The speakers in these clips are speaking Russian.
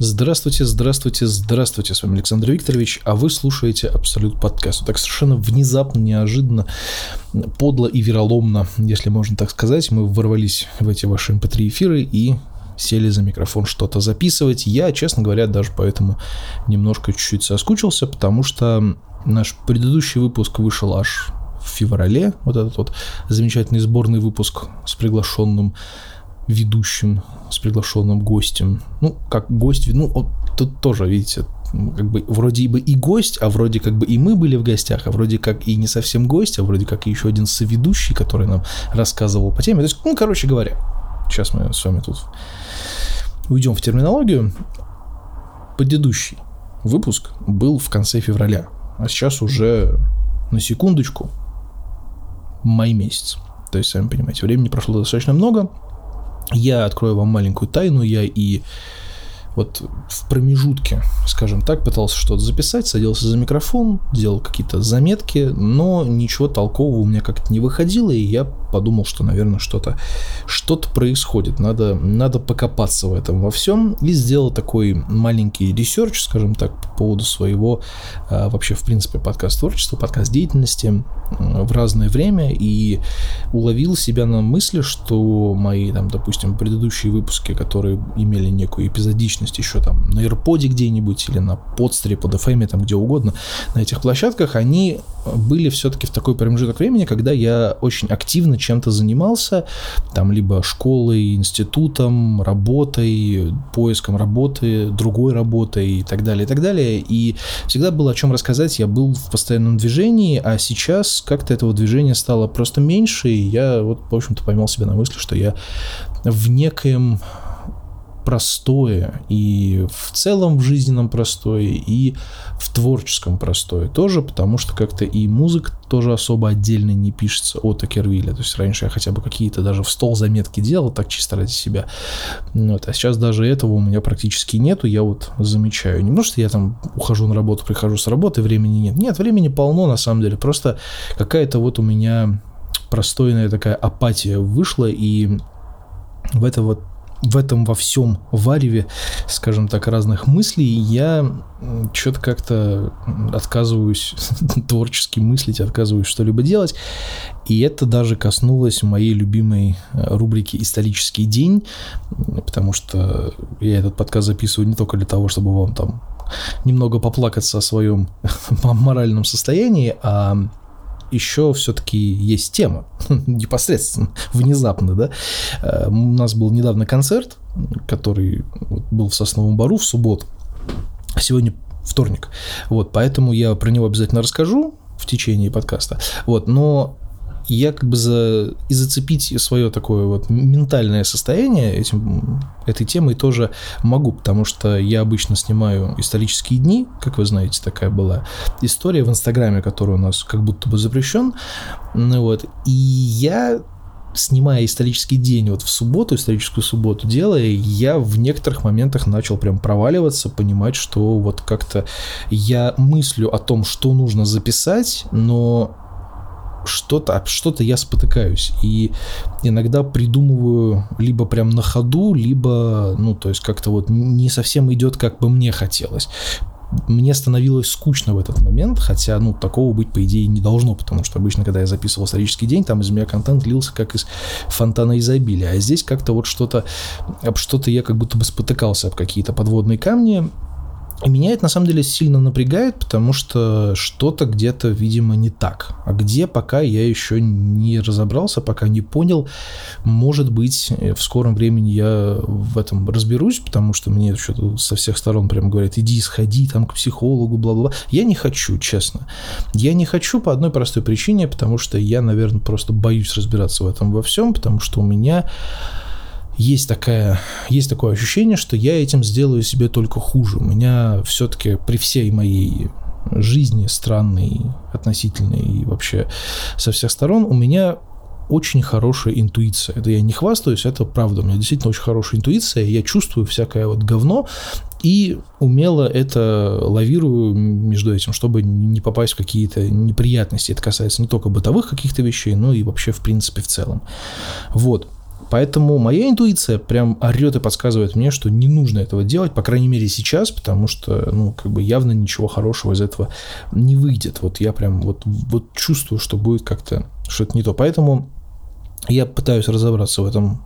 Здравствуйте, здравствуйте, здравствуйте, с вами Александр Викторович, а вы слушаете Абсолют подкаст. Вот так совершенно внезапно, неожиданно, подло и вероломно, если можно так сказать, мы ворвались в эти ваши mp3 эм эфиры и сели за микрофон что-то записывать. Я, честно говоря, даже поэтому немножко чуть-чуть соскучился, потому что наш предыдущий выпуск вышел аж в феврале, вот этот вот замечательный сборный выпуск с приглашенным ведущим, с приглашенным гостем. Ну, как гость, ну, вот тут тоже, видите, как бы вроде бы и гость, а вроде как бы и мы были в гостях, а вроде как и не совсем гость, а вроде как и еще один соведущий, который нам рассказывал по теме. То есть, ну, короче говоря, сейчас мы с вами тут уйдем в терминологию. Предыдущий выпуск был в конце февраля, а сейчас уже на секундочку май месяц. То есть, сами понимаете, времени прошло достаточно много, я открою вам маленькую тайну, я и вот в промежутке, скажем так, пытался что-то записать, садился за микрофон, делал какие-то заметки, но ничего толкового у меня как-то не выходило, и я подумал, что, наверное, что-то что происходит, надо, надо покопаться в этом во всем, и сделал такой маленький research, скажем так, по поводу своего а, вообще, в принципе, подкаст-творчества, подкаст-деятельности в разное время, и уловил себя на мысли, что мои, там, допустим, предыдущие выпуски, которые имели некую эпизодичность еще там на AirPod где-нибудь или на подстере, под FM, там где угодно, на этих площадках, они были все-таки в такой промежуток времени, когда я очень активно чем-то занимался, там либо школой, институтом, работой, поиском работы, другой работой и так далее, и так далее. И всегда было о чем рассказать, я был в постоянном движении, а сейчас как-то этого движения стало просто меньше, и я вот, в общем-то, поймал себя на мысли, что я в некоем простое, и в целом в жизненном простое, и в творческом простое тоже, потому что как-то и музыка тоже особо отдельно не пишется от Акервилля. То есть раньше я хотя бы какие-то даже в стол заметки делал, так чисто ради себя. Вот. А сейчас даже этого у меня практически нету, я вот замечаю. Не потому я там ухожу на работу, прихожу с работы, времени нет. Нет, времени полно на самом деле. Просто какая-то вот у меня простойная такая апатия вышла, и в это вот в этом во всем вареве, скажем так, разных мыслей, я что-то как-то отказываюсь творчески мыслить, отказываюсь что-либо делать. И это даже коснулось моей любимой э, рубрики «Исторический день», потому что я этот подкаст записываю не только для того, чтобы вам там немного поплакаться о своем моральном состоянии, а еще все-таки есть тема, непосредственно, внезапно, да. Э, у нас был недавно концерт, который был в Сосновом Бару в субботу, сегодня вторник, вот, поэтому я про него обязательно расскажу в течение подкаста, вот, но я как бы за, и зацепить свое такое вот ментальное состояние этим, этой темой тоже могу, потому что я обычно снимаю исторические дни, как вы знаете, такая была история в Инстаграме, которая у нас как будто бы запрещен, ну вот, и я снимая исторический день вот в субботу, историческую субботу делая, я в некоторых моментах начал прям проваливаться, понимать, что вот как-то я мыслю о том, что нужно записать, но что-то, что-то я спотыкаюсь. И иногда придумываю либо прям на ходу, либо, ну, то есть как-то вот не совсем идет, как бы мне хотелось. Мне становилось скучно в этот момент, хотя, ну, такого быть, по идее, не должно, потому что обычно, когда я записывал исторический день, там из меня контент лился как из фонтана изобилия, а здесь как-то вот что-то, что-то я как будто бы спотыкался об какие-то подводные камни, и меня это на самом деле сильно напрягает, потому что что-то где-то, видимо, не так. А где пока я еще не разобрался, пока не понял. Может быть, в скором времени я в этом разберусь, потому что мне что-то со всех сторон прям говорят, иди, сходи там к психологу, бла-бла. Я не хочу, честно. Я не хочу по одной простой причине, потому что я, наверное, просто боюсь разбираться в этом во всем, потому что у меня есть, такая, есть такое ощущение, что я этим сделаю себе только хуже. У меня все-таки при всей моей жизни странной, относительной и вообще со всех сторон, у меня очень хорошая интуиция. Это я не хвастаюсь, это правда. У меня действительно очень хорошая интуиция. Я чувствую всякое вот говно и умело это лавирую между этим, чтобы не попасть в какие-то неприятности. Это касается не только бытовых каких-то вещей, но и вообще в принципе в целом. Вот. Поэтому моя интуиция прям орет и подсказывает мне, что не нужно этого делать, по крайней мере сейчас, потому что, ну, как бы явно ничего хорошего из этого не выйдет. Вот я прям вот, вот чувствую, что будет как-то что-то не то. Поэтому я пытаюсь разобраться в этом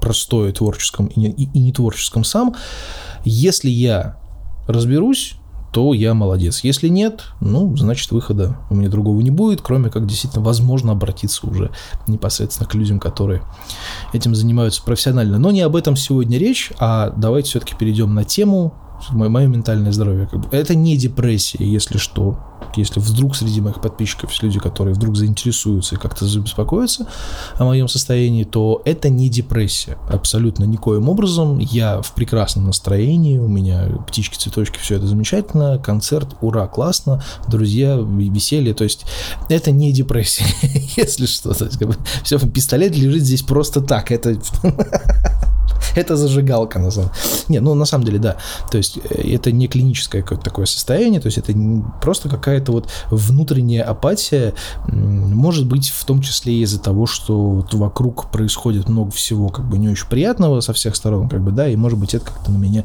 простое творческом и не, и, и не творческом сам. Если я разберусь, то я молодец. Если нет, ну, значит, выхода у меня другого не будет, кроме как действительно возможно обратиться уже непосредственно к людям, которые этим занимаются профессионально. Но не об этом сегодня речь, а давайте все-таки перейдем на тему мое ментальное здоровье. Как бы. Это не депрессия, если что. Если вдруг среди моих подписчиков есть люди, которые вдруг заинтересуются и как-то забеспокоятся о моем состоянии, то это не депрессия. Абсолютно никоим образом. Я в прекрасном настроении, у меня птички, цветочки, все это замечательно. Концерт, ура, классно. Друзья, веселье. То есть это не депрессия, если что. То есть, как бы, все, пистолет лежит здесь просто так. Это это зажигалка, на самом. Не, ну, на самом деле, да. То есть, э, это не клиническое какое-то такое состояние, то есть, это просто какая-то вот внутренняя апатия, может быть, в том числе из-за того, что вот вокруг происходит много всего, как бы, не очень приятного со всех сторон, как бы, да, и, может быть, это как-то на меня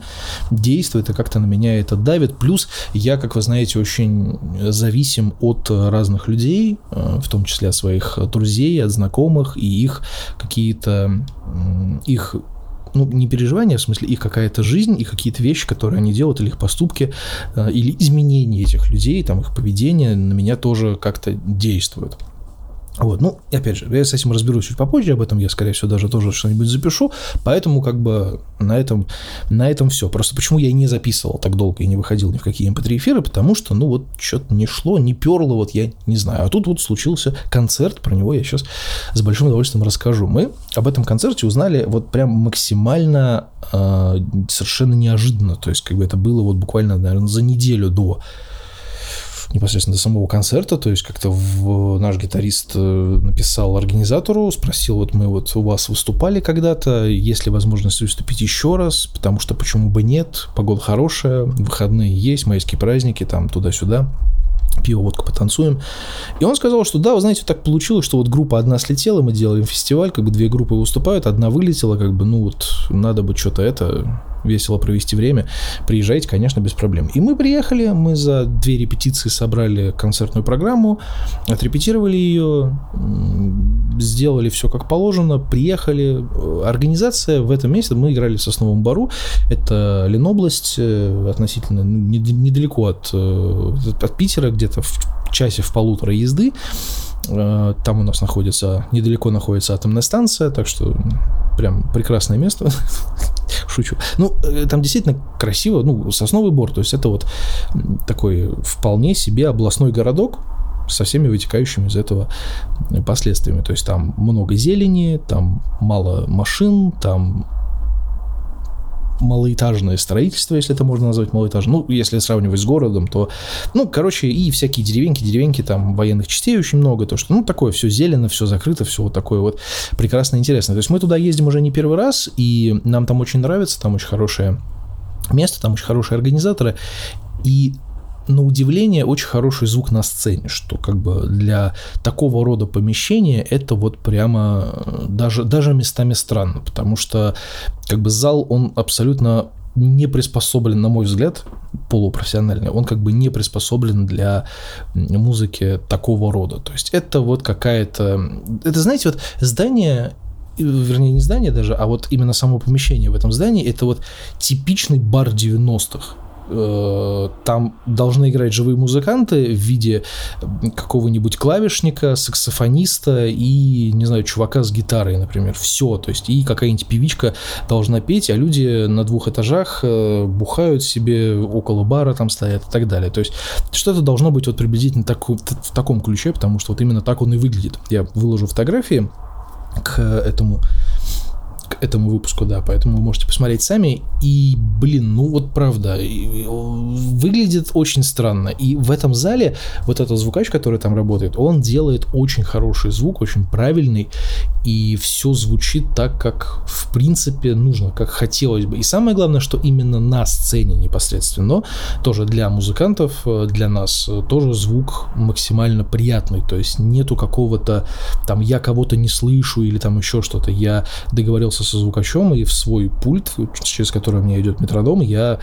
действует, и как-то на меня это давит. Плюс я, как вы знаете, очень зависим от разных людей, э, в том числе от своих друзей, от знакомых, и их какие-то их ну, не переживания, в смысле их какая-то жизнь и какие-то вещи, которые они делают, или их поступки, э, или изменения этих людей, там, их поведение на меня тоже как-то действуют. Вот, ну, и опять же, я с этим разберусь чуть попозже, об этом я, скорее всего, даже тоже что-нибудь запишу, поэтому как бы на этом, на этом все. Просто почему я не записывал так долго и не выходил ни в какие mp3 эфиры, потому что, ну, вот что-то не шло, не перло, вот я не знаю. А тут вот случился концерт, про него я сейчас с большим удовольствием расскажу. Мы об этом концерте узнали вот прям максимально э, совершенно неожиданно, то есть как бы это было вот буквально, наверное, за неделю до непосредственно до самого концерта, то есть как-то в, наш гитарист э, написал организатору, спросил, вот мы вот у вас выступали когда-то, есть ли возможность выступить еще раз, потому что почему бы нет, погода хорошая, выходные есть, майские праздники, там туда-сюда пиво, водка, потанцуем. И он сказал, что да, вы знаете, так получилось, что вот группа одна слетела, мы делаем фестиваль, как бы две группы выступают, одна вылетела, как бы, ну вот, надо бы что-то это, весело провести время, приезжайте, конечно, без проблем. И мы приехали, мы за две репетиции собрали концертную программу, отрепетировали ее, сделали все как положено, приехали. Организация в этом месяце, мы играли в Сосновом Бару, это Ленобласть, э, относительно недалеко от, э, от Питера, где-то в часе в полутора езды. Э, там у нас находится, недалеко находится атомная станция, так что прям прекрасное место. Шучу. Ну, э, там действительно красиво, ну, сосновый бор, то есть это вот такой вполне себе областной городок, со всеми вытекающими из этого последствиями. То есть там много зелени, там мало машин, там малоэтажное строительство, если это можно назвать малоэтажным. Ну, если сравнивать с городом, то, ну, короче, и всякие деревеньки, деревеньки, там военных частей очень много, то, что, ну, такое все зелено, все закрыто, все вот такое вот прекрасно интересно. То есть мы туда ездим уже не первый раз, и нам там очень нравится, там очень хорошее место, там очень хорошие организаторы, и на удивление, очень хороший звук на сцене, что как бы для такого рода помещения это вот прямо э, даже, даже местами странно, потому что как бы зал, он абсолютно не приспособлен, на мой взгляд, полупрофессиональный, он как бы не приспособлен для музыки такого рода. То есть это вот какая-то... Это, знаете, вот здание вернее, не здание даже, а вот именно само помещение в этом здании, это вот типичный бар 90-х. Э, там должны играть живые музыканты в виде какого-нибудь клавишника, саксофониста и, не знаю, чувака с гитарой, например. Все. То есть и какая-нибудь певичка должна петь, а люди на двух этажах э, бухают себе около бара, там стоят и так далее. То есть что-то должно быть вот приблизительно так, в таком ключе, потому что вот именно так он и выглядит. Я выложу фотографии к этому к этому выпуску, да, поэтому вы можете посмотреть сами. И, блин, ну вот правда, выглядит очень странно. И в этом зале вот этот звукач, который там работает, он делает очень хороший звук, очень правильный, и все звучит так, как в принципе нужно, как хотелось бы. И самое главное, что именно на сцене непосредственно, тоже для музыкантов, для нас, тоже звук максимально приятный, то есть нету какого-то там я кого-то не слышу или там еще что-то. Я договорился со звукачом и в свой пульт, через который у меня идет метродом, я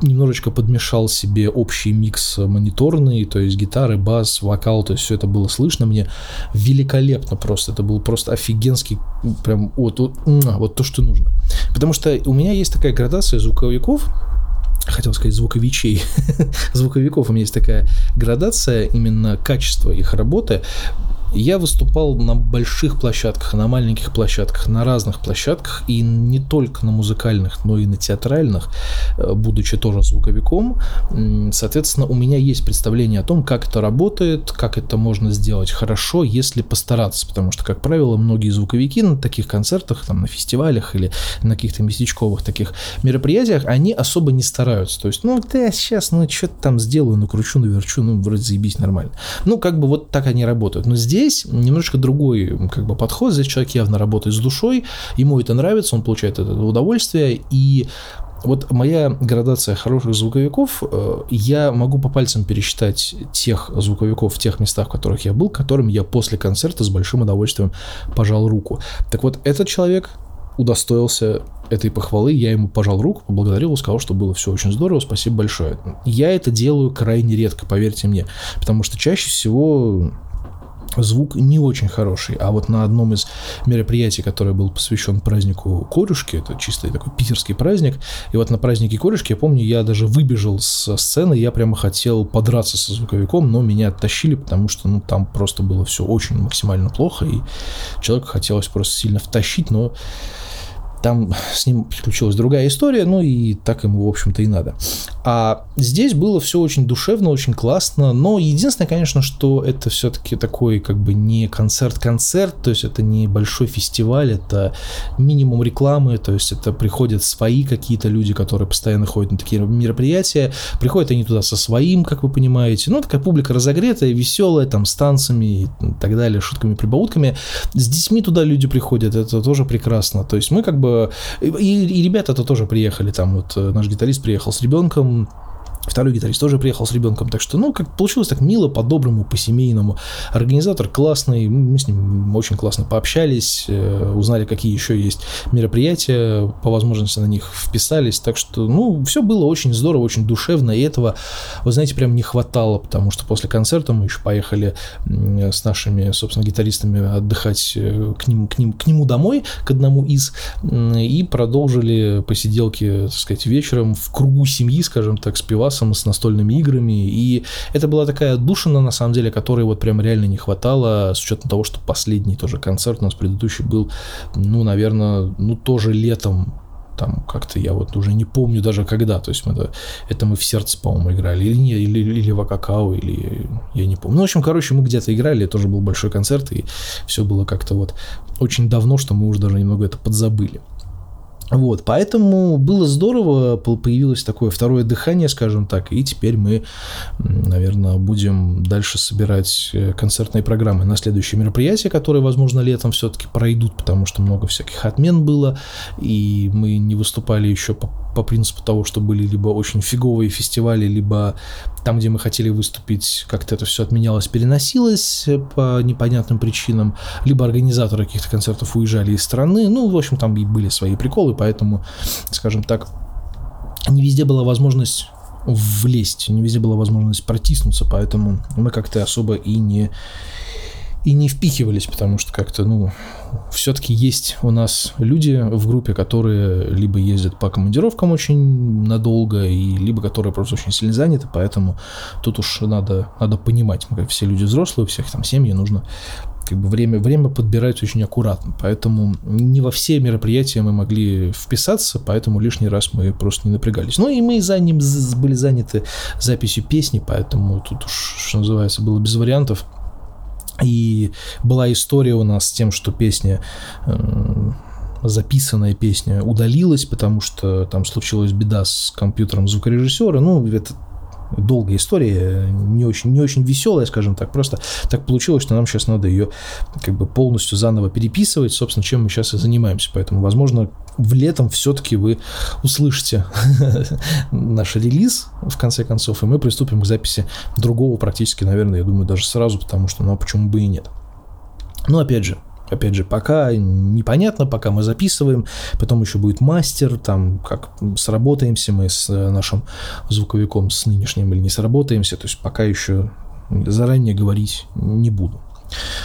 немножечко подмешал себе общий микс мониторный, то есть гитары, бас, вокал, то есть все это было слышно мне великолепно просто, это был просто офигенский, прям вот, вот, вот то, что нужно. Потому что у меня есть такая градация звуковиков, хотел сказать звуковичей, звуковиков, у меня есть такая градация именно качества их работы. Я выступал на больших площадках, на маленьких площадках, на разных площадках, и не только на музыкальных, но и на театральных, э, будучи тоже звуковиком. Соответственно, у меня есть представление о том, как это работает, как это можно сделать хорошо, если постараться, потому что, как правило, многие звуковики на таких концертах, там, на фестивалях или на каких-то местечковых таких мероприятиях, они особо не стараются. То есть, ну, да, сейчас, ну, что-то там сделаю, накручу, наверчу, ну, вроде заебись нормально. Ну, как бы вот так они работают. Но здесь Здесь немножко другой как бы, подход. Здесь человек явно работает с душой, ему это нравится, он получает это удовольствие. И вот моя градация хороших звуковиков, э, я могу по пальцам пересчитать тех звуковиков в тех местах, в которых я был, которым я после концерта с большим удовольствием пожал руку. Так вот, этот человек удостоился этой похвалы, я ему пожал руку, поблагодарил, сказал, что было все очень здорово, спасибо большое. Я это делаю крайне редко, поверьте мне, потому что чаще всего звук не очень хороший. А вот на одном из мероприятий, которое был посвящен празднику Корюшки, это чисто такой питерский праздник, и вот на празднике Корюшки, я помню, я даже выбежал со сцены, я прямо хотел подраться со звуковиком, но меня оттащили, потому что ну, там просто было все очень максимально плохо, и человеку хотелось просто сильно втащить, но там с ним приключилась другая история, ну и так ему, в общем-то, и надо. А здесь было все очень душевно, очень классно, но единственное, конечно, что это все-таки такой как бы не концерт-концерт, то есть это не большой фестиваль, это минимум рекламы, то есть это приходят свои какие-то люди, которые постоянно ходят на такие мероприятия, приходят они туда со своим, как вы понимаете, ну такая публика разогретая, веселая, там с танцами и так далее, шутками, прибаутками. С детьми туда люди приходят, это тоже прекрасно, то есть мы как бы И, и ребята-то тоже приехали, там вот э, наш гитарист приехал с ребенком, Второй гитарист тоже приехал с ребенком, так что, ну, как получилось так мило, по-доброму, по-семейному. Организатор классный, мы с ним очень классно пообщались, э, узнали, какие еще есть мероприятия, по возможности на них вписались, так что, ну, все было очень здорово, очень душевно, и этого, вы знаете, прям не хватало, потому что после концерта мы еще поехали с нашими, собственно, гитаристами отдыхать э, к, ним, к, ним, к нему домой, к одному из, и продолжили посиделки, так сказать, вечером в кругу семьи, скажем так, с пивасом, классом, с настольными играми, и это была такая душина, на самом деле, которой вот прям реально не хватало, с учетом того, что последний тоже концерт у нас предыдущий был, ну, наверное, ну, тоже летом, там как-то я вот уже не помню даже когда, то есть мы это, это мы в сердце, по-моему, играли, или не, или, или в Акакао, или я не помню. Ну, в общем, короче, мы где-то играли, тоже был большой концерт, и все было как-то вот очень давно, что мы уже даже немного это подзабыли. Вот, поэтому было здорово, появилось такое второе дыхание, скажем так, и теперь мы, наверное, будем дальше собирать э, концертные программы на следующие мероприятия, которые, возможно, летом все-таки пройдут, потому что много всяких отмен было, и мы не выступали еще по, по принципу того, что были либо очень фиговые фестивали, либо там, где мы хотели выступить, как-то это все отменялось, переносилось по непонятным причинам, либо организаторы каких-то концертов уезжали из страны, ну, в общем, там и были свои приколы, поэтому, скажем так, не везде была возможность влезть, не везде была возможность протиснуться, поэтому мы как-то особо и не и не впихивались, потому что как-то, ну, все-таки есть у нас люди в группе, которые либо ездят по командировкам очень надолго, и либо которые просто очень сильно заняты, поэтому тут уж надо, надо понимать, мы как все люди взрослые, у всех там семьи, нужно как бы время, время подбирать очень аккуратно, поэтому не во все мероприятия мы могли вписаться, поэтому лишний раз мы просто не напрягались. Ну и мы за ним были заняты записью песни, поэтому тут уж, что называется, было без вариантов И была история у нас с тем, что песня э, записанная песня удалилась, потому что там случилась беда с компьютером звукорежиссера. Ну, это долгая история, не очень, не очень веселая, скажем так. Просто так получилось, что нам сейчас надо ее как бы полностью заново переписывать, собственно, чем мы сейчас и занимаемся. Поэтому, возможно, в летом все-таки вы услышите наш релиз, в конце концов, и мы приступим к записи другого практически, наверное, я думаю, даже сразу, потому что, ну, а почему бы и нет. Но, опять же, Опять же, пока непонятно, пока мы записываем, потом еще будет мастер, там, как сработаемся мы с э, нашим звуковиком, с нынешним или не сработаемся, то есть пока еще заранее говорить не буду.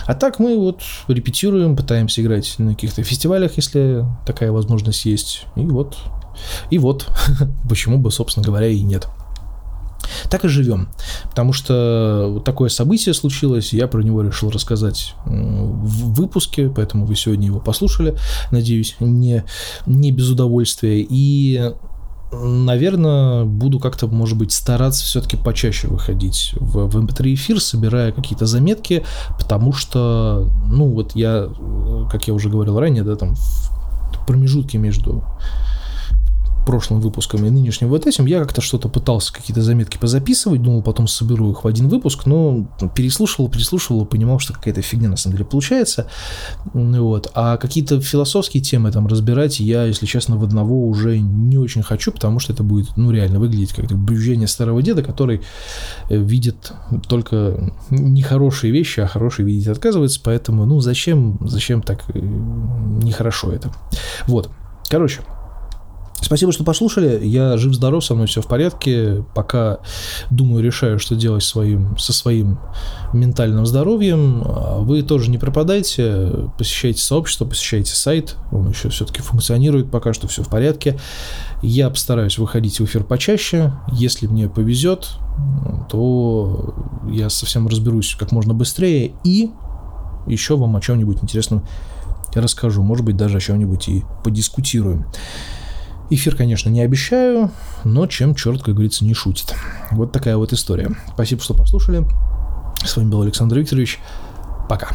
А так мы вот репетируем, пытаемся играть на каких-то фестивалях, если такая возможность есть. И вот, и вот, почему бы, собственно говоря, и нет. Так и живем. Потому что вот такое событие случилось, я про него решил рассказать в выпуске, поэтому вы сегодня его послушали, надеюсь, не, не без удовольствия. И наверное, буду как-то, может быть, стараться все-таки почаще выходить в, в MP3 эфир, собирая какие-то заметки, потому что, ну, вот я, как я уже говорил ранее, да, там в промежутке между прошлым выпуском и нынешним вот этим, я как-то что-то пытался какие-то заметки позаписывать, думал, потом соберу их в один выпуск, но переслушивал, переслушивал, понимал, что какая-то фигня на самом деле получается. Вот. А какие-то философские темы там разбирать я, если честно, в одного уже не очень хочу, потому что это будет, ну, реально выглядеть как брюзжение старого деда, который э, видит только нехорошие вещи, а хорошие видеть отказывается, поэтому, ну, зачем, зачем так э, нехорошо это. Вот. Короче, Спасибо, что послушали. Я жив-здоров, со мной все в порядке. Пока думаю, решаю, что делать своим, со своим ментальным здоровьем. Вы тоже не пропадайте. Посещайте сообщество, посещайте сайт. Он еще все-таки функционирует, пока что все в порядке. Я постараюсь выходить в эфир почаще. Если мне повезет, то я совсем разберусь как можно быстрее. И еще вам о чем-нибудь интересном расскажу. Может быть, даже о чем-нибудь и подискутируем. Эфир, конечно, не обещаю, но чем черт, как говорится, не шутит. Вот такая вот история. Спасибо, что послушали. С вами был Александр Викторович. Пока.